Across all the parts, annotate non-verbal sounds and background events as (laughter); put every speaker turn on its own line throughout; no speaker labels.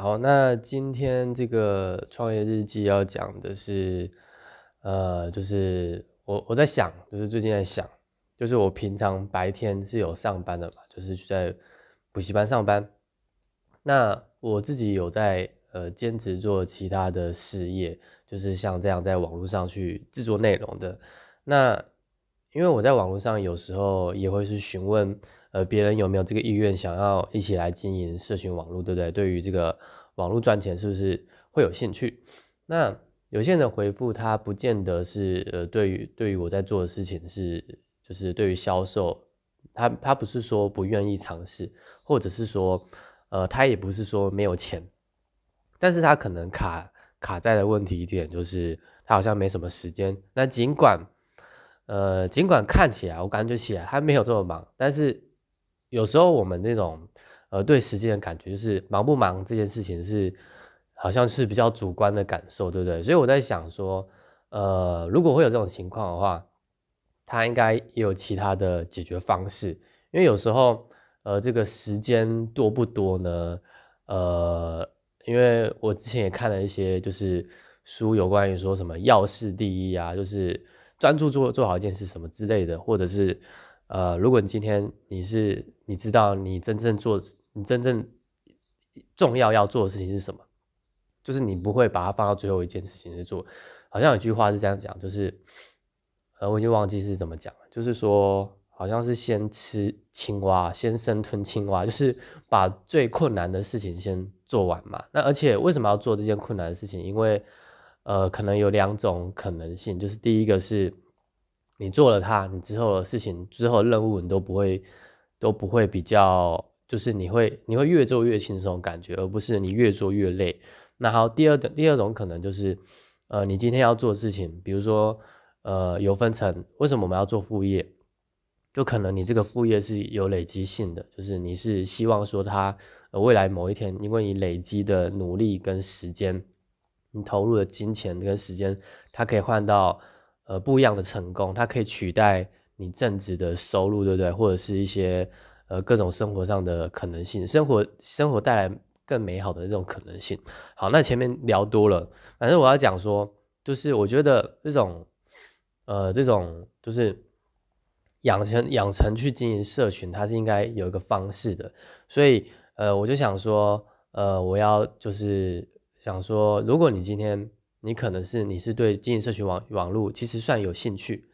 好，那今天这个创业日记要讲的是，呃，就是我我在想，就是最近在想，就是我平常白天是有上班的嘛，就是在补习班上班。那我自己有在呃兼职做其他的事业，就是像这样在网络上去制作内容的。那因为我在网络上有时候也会去询问。呃，别人有没有这个意愿想要一起来经营社群网络，对不对？对于这个网络赚钱，是不是会有兴趣？那有些人的回复，他不见得是呃，对于对于我在做的事情是，就是对于销售，他他不是说不愿意尝试，或者是说，呃，他也不是说没有钱，但是他可能卡卡在的问题一点就是，他好像没什么时间。那尽管，呃，尽管看起来我感觉起来他没有这么忙，但是。有时候我们那种呃对时间的感觉，就是忙不忙这件事情是好像是比较主观的感受，对不对？所以我在想说，呃，如果会有这种情况的话，他应该也有其他的解决方式。因为有时候呃这个时间多不多呢？呃，因为我之前也看了一些就是书，有关于说什么要事第一啊，就是专注做做好一件事什么之类的，或者是。呃，如果你今天你是你知道你真正做你真正重要要做的事情是什么，就是你不会把它放到最后一件事情去做。好像有句话是这样讲，就是呃我已经忘记是怎么讲了，就是说好像是先吃青蛙，先生吞青蛙，就是把最困难的事情先做完嘛。那而且为什么要做这件困难的事情？因为呃可能有两种可能性，就是第一个是。你做了它，你之后的事情、之后任务你都不会都不会比较，就是你会你会越做越轻松感觉，而不是你越做越累。那好，第二的第二种可能就是，呃，你今天要做事情，比如说呃有分成，为什么我们要做副业？就可能你这个副业是有累积性的，就是你是希望说它未来某一天，因为你累积的努力跟时间，你投入的金钱跟时间，它可以换到。呃，不一样的成功，它可以取代你正职的收入，对不对？或者是一些呃各种生活上的可能性，生活生活带来更美好的这种可能性。好，那前面聊多了，反正我要讲说，就是我觉得这种呃这种就是养成养成去经营社群，它是应该有一个方式的。所以呃我就想说，呃我要就是想说，如果你今天。你可能是你是对经营社群网网络其实算有兴趣，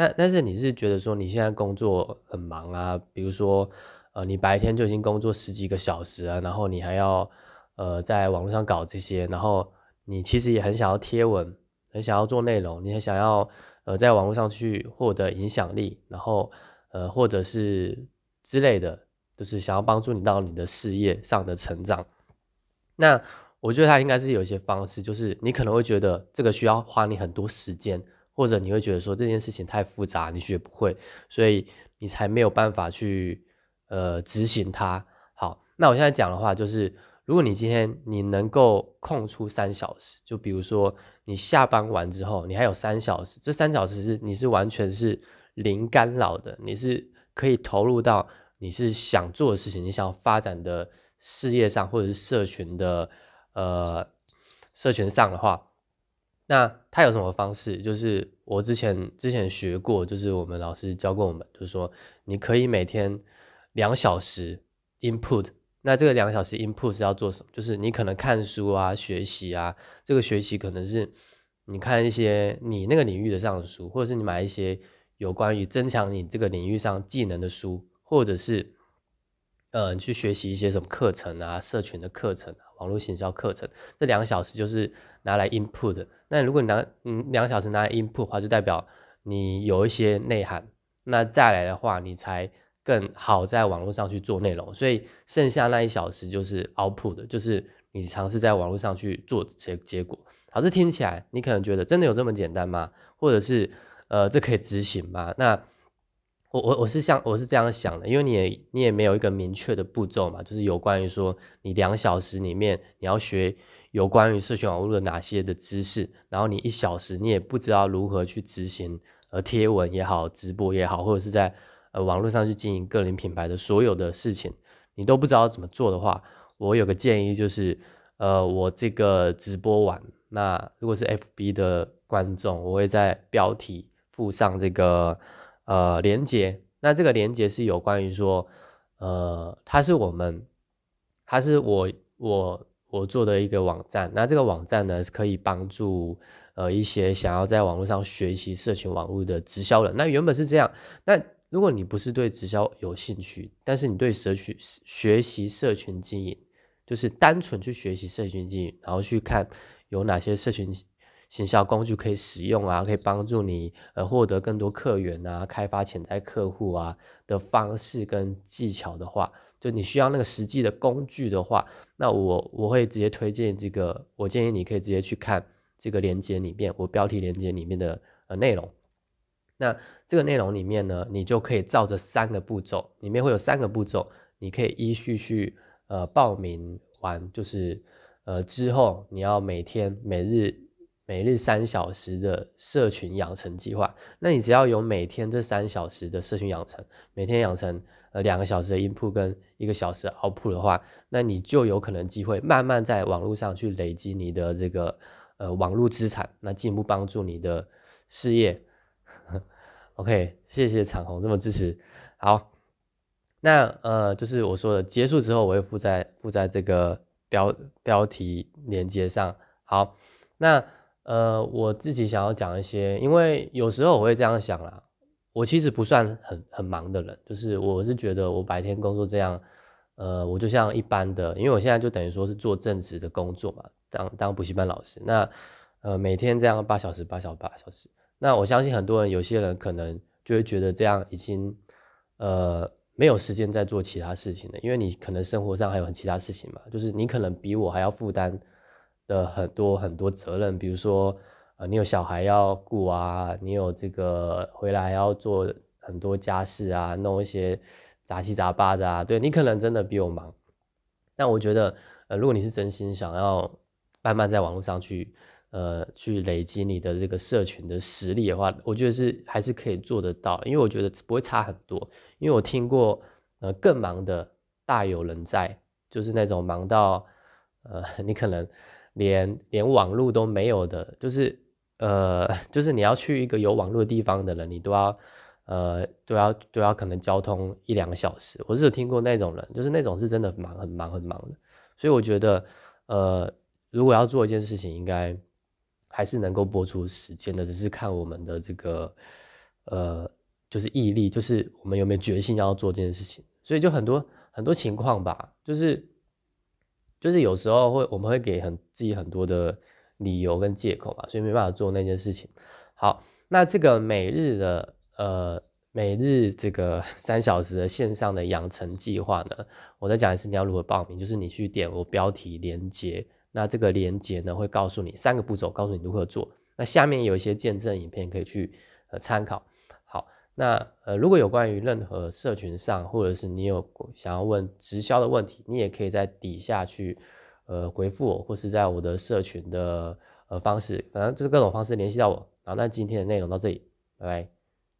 那但是你是觉得说你现在工作很忙啊，比如说呃你白天就已经工作十几个小时啊，然后你还要呃在网络上搞这些，然后你其实也很想要贴文，很想要做内容，你很想要呃在网络上去获得影响力，然后呃或者是之类的，就是想要帮助你到你的事业上的成长，那。我觉得他应该是有一些方式，就是你可能会觉得这个需要花你很多时间，或者你会觉得说这件事情太复杂，你学不会，所以你才没有办法去呃执行它。好，那我现在讲的话就是，如果你今天你能够空出三小时，就比如说你下班完之后，你还有三小时，这三小时是你是完全是零干扰的，你是可以投入到你是想做的事情，你想发展的事业上，或者是社群的。呃，社群上的话，那他有什么方式？就是我之前之前学过，就是我们老师教过我们，就是说你可以每天两小时 input。那这个两小时 input 是要做什么？就是你可能看书啊，学习啊。这个学习可能是你看一些你那个领域的上的书，或者是你买一些有关于增强你这个领域上技能的书，或者是呃去学习一些什么课程啊，社群的课程啊。网络行销课程，这两小时就是拿来 input 的。那如果你拿嗯两小时拿来 input 的话，就代表你有一些内涵。那再来的话，你才更好在网络上去做内容。所以剩下那一小时就是 output 的，就是你尝试在网络上去做结结果。好，这听起来你可能觉得真的有这么简单吗？或者是呃这可以执行吗？那我我我是像我是这样想的，因为你也你也没有一个明确的步骤嘛，就是有关于说你两小时里面你要学有关于社群网络的哪些的知识，然后你一小时你也不知道如何去执行，呃贴文也好，直播也好，或者是在呃网络上去经营个人品牌的所有的事情，你都不知道怎么做的话，我有个建议就是，呃我这个直播完，那如果是 FB 的观众，我会在标题附上这个呃连接，那这个连接是有关于说，呃，它是我们，它是我我我做的一个网站，那这个网站呢是可以帮助呃一些想要在网络上学习社群网络的直销人，那原本是这样，那如果你不是对直销有兴趣，但是你对社群学习社群经营，就是单纯去学习社群经营，然后去看有哪些社群。行销工具可以使用啊，可以帮助你呃获得更多客源啊，开发潜在客户啊的方式跟技巧的话，就你需要那个实际的工具的话，那我我会直接推荐这个，我建议你可以直接去看这个链接里面，我标题链接里面的呃内容。那这个内容里面呢，你就可以照着三个步骤，里面会有三个步骤，你可以依序去呃报名完，就是呃之后你要每天每日。每日三小时的社群养成计划，那你只要有每天这三小时的社群养成，每天养成呃两个小时的 input 跟一个小时的 output 的话，那你就有可能机会慢慢在网络上去累积你的这个呃网络资产，那进一步帮助你的事业。(laughs) OK，谢谢长虹这么支持。好，那呃就是我说的结束之后，我会附在附在这个标标题连接上。好，那。呃，我自己想要讲一些，因为有时候我会这样想啦，我其实不算很很忙的人，就是我是觉得我白天工作这样，呃，我就像一般的，因为我现在就等于说是做正职的工作嘛，当当补习班老师，那呃每天这样八小时八小时八小时，那我相信很多人有些人可能就会觉得这样已经呃没有时间在做其他事情了，因为你可能生活上还有很其他事情嘛，就是你可能比我还要负担。的很多很多责任，比如说，呃，你有小孩要顾啊，你有这个回来要做很多家事啊，弄一些杂七杂八的啊，对你可能真的比我忙。但我觉得，呃，如果你是真心想要慢慢在网络上去，呃，去累积你的这个社群的实力的话，我觉得是还是可以做得到，因为我觉得不会差很多。因为我听过，呃，更忙的大有人在，就是那种忙到，呃，(laughs) 你可能。连连网络都没有的，就是呃，(laughs) 就是你要去一个有网络地方的人，你都要呃都要都要可能交通一两个小时。我是有听过那种人，就是那种是真的忙很忙很忙的。所以我觉得呃，如果要做一件事情，应该还是能够播出时间的，只是看我们的这个呃就是毅力，就是我们有没有决心要做这件事情。所以就很多很多情况吧，就是。就是有时候会，我们会给很自己很多的理由跟借口嘛，所以没办法做那件事情。好，那这个每日的呃每日这个 (laughs) 三小时的线上的养成计划呢，我再讲一次你要如何报名，就是你去点我标题连接，那这个连接呢会告诉你三个步骤，告诉你如何做。那下面有一些见证影片可以去呃参考。那呃，如果有关于任何社群上，或者是你有想要问直销的问题，你也可以在底下去呃回复我，或是在我的社群的呃方式，反正就是各种方式联系到我。好，那今天的内容到这里，拜拜。